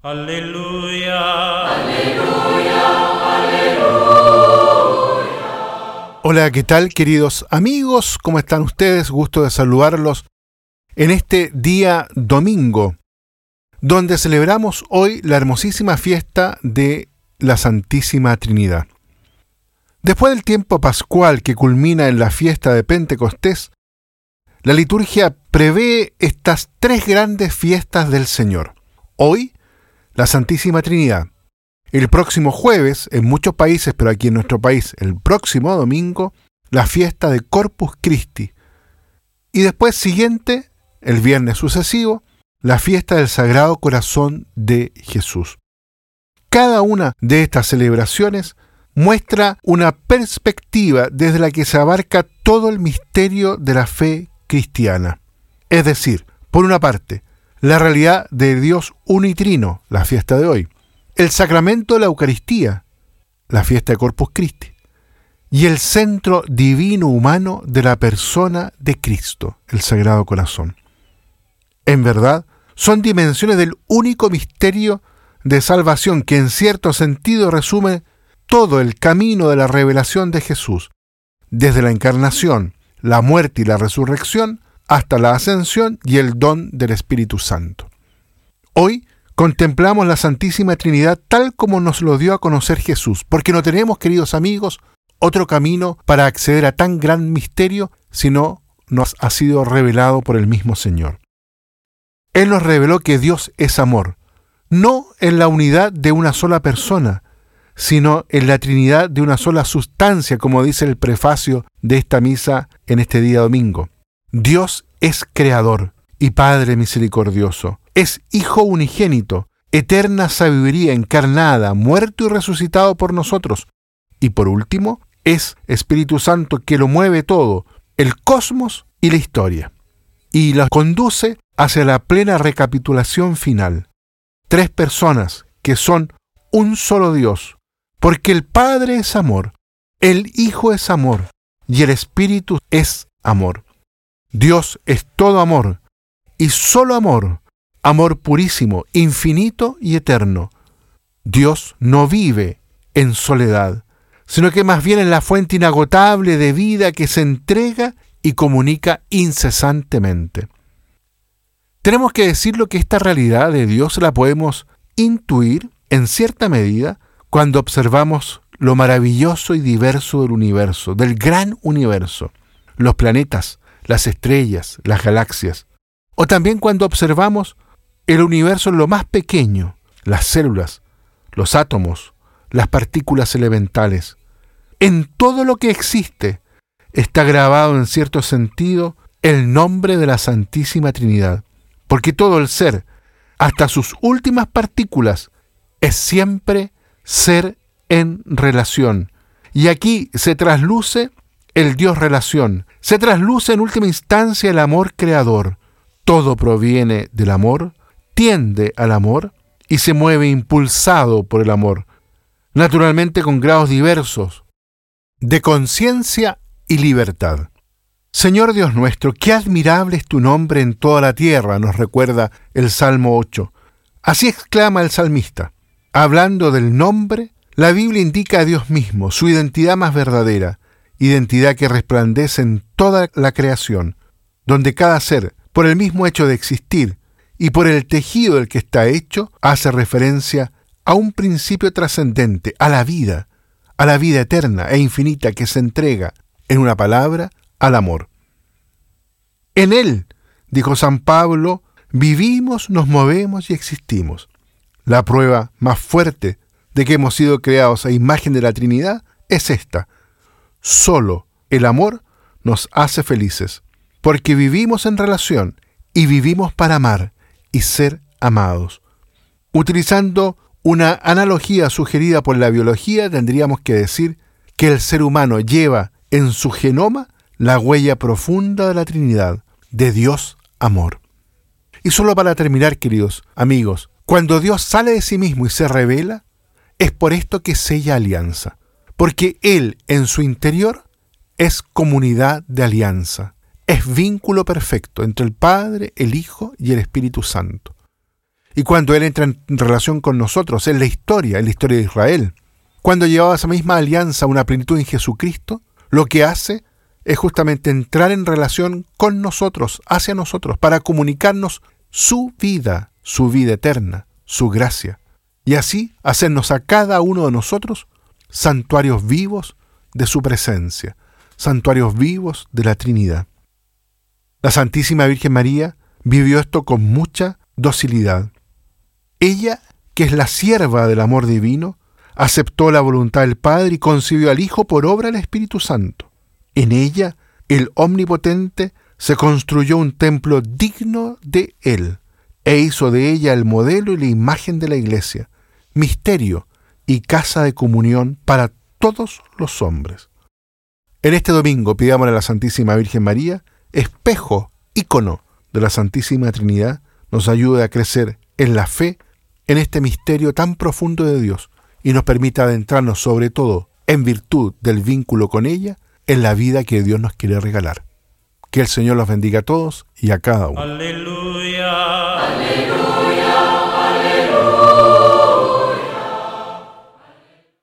Aleluya. Hola, ¿qué tal queridos amigos? ¿Cómo están ustedes? Gusto de saludarlos en este día domingo, donde celebramos hoy la hermosísima fiesta de la Santísima Trinidad. Después del tiempo pascual que culmina en la fiesta de Pentecostés, la liturgia prevé estas tres grandes fiestas del Señor. Hoy, la Santísima Trinidad. El próximo jueves, en muchos países, pero aquí en nuestro país, el próximo domingo, la fiesta de Corpus Christi. Y después siguiente, el viernes sucesivo, la fiesta del Sagrado Corazón de Jesús. Cada una de estas celebraciones muestra una perspectiva desde la que se abarca todo el misterio de la fe cristiana. Es decir, por una parte, la realidad de Dios unitrino, la fiesta de hoy, el sacramento de la Eucaristía, la fiesta de Corpus Christi, y el centro divino humano de la persona de Cristo, el Sagrado Corazón. En verdad, son dimensiones del único misterio de salvación que en cierto sentido resume todo el camino de la revelación de Jesús, desde la encarnación, la muerte y la resurrección, hasta la ascensión y el don del Espíritu Santo. Hoy contemplamos la Santísima Trinidad tal como nos lo dio a conocer Jesús, porque no tenemos, queridos amigos, otro camino para acceder a tan gran misterio, sino nos ha sido revelado por el mismo Señor. Él nos reveló que Dios es amor, no en la unidad de una sola persona, sino en la Trinidad de una sola sustancia, como dice el prefacio de esta misa en este día domingo. Dios es creador y Padre misericordioso, es Hijo unigénito, eterna sabiduría encarnada, muerto y resucitado por nosotros. Y por último, es Espíritu Santo que lo mueve todo, el cosmos y la historia, y lo conduce hacia la plena recapitulación final. Tres personas que son un solo Dios, porque el Padre es amor, el Hijo es amor y el Espíritu es amor. Dios es todo amor, y solo amor, amor purísimo, infinito y eterno. Dios no vive en soledad, sino que más bien es la fuente inagotable de vida que se entrega y comunica incesantemente. Tenemos que decirlo que esta realidad de Dios la podemos intuir en cierta medida cuando observamos lo maravilloso y diverso del universo, del gran universo, los planetas, las estrellas, las galaxias, o también cuando observamos el universo en lo más pequeño, las células, los átomos, las partículas elementales. En todo lo que existe está grabado en cierto sentido el nombre de la Santísima Trinidad, porque todo el ser, hasta sus últimas partículas, es siempre ser en relación. Y aquí se trasluce el Dios relación. Se trasluce en última instancia el amor creador. Todo proviene del amor, tiende al amor y se mueve impulsado por el amor. Naturalmente con grados diversos de conciencia y libertad. Señor Dios nuestro, qué admirable es tu nombre en toda la tierra, nos recuerda el Salmo 8. Así exclama el salmista. Hablando del nombre, la Biblia indica a Dios mismo, su identidad más verdadera, identidad que resplandece en toda la creación, donde cada ser, por el mismo hecho de existir y por el tejido del que está hecho, hace referencia a un principio trascendente, a la vida, a la vida eterna e infinita que se entrega, en una palabra, al amor. En Él, dijo San Pablo, vivimos, nos movemos y existimos. La prueba más fuerte de que hemos sido creados a imagen de la Trinidad es esta, Solo el amor nos hace felices, porque vivimos en relación y vivimos para amar y ser amados. Utilizando una analogía sugerida por la biología, tendríamos que decir que el ser humano lleva en su genoma la huella profunda de la Trinidad, de Dios amor. Y solo para terminar, queridos amigos, cuando Dios sale de sí mismo y se revela, es por esto que sella alianza porque Él en su interior es comunidad de alianza, es vínculo perfecto entre el Padre, el Hijo y el Espíritu Santo. y cuando Él entra en relación con nosotros, en la historia, en la historia de Israel. Cuando llevaba esa misma alianza a una plenitud en Jesucristo, lo que hace es justamente entrar en relación con nosotros, hacia nosotros, para comunicarnos su vida, su vida eterna, su gracia, y así hacernos a cada uno de nosotros santuarios vivos de su presencia, santuarios vivos de la Trinidad. La Santísima Virgen María vivió esto con mucha docilidad. Ella, que es la sierva del amor divino, aceptó la voluntad del Padre y concibió al Hijo por obra del Espíritu Santo. En ella, el Omnipotente se construyó un templo digno de Él e hizo de ella el modelo y la imagen de la Iglesia, misterio y casa de comunión para todos los hombres. En este domingo pidamos a la Santísima Virgen María, espejo, ícono de la Santísima Trinidad, nos ayude a crecer en la fe en este misterio tan profundo de Dios y nos permita adentrarnos sobre todo en virtud del vínculo con ella en la vida que Dios nos quiere regalar. Que el Señor los bendiga a todos y a cada uno.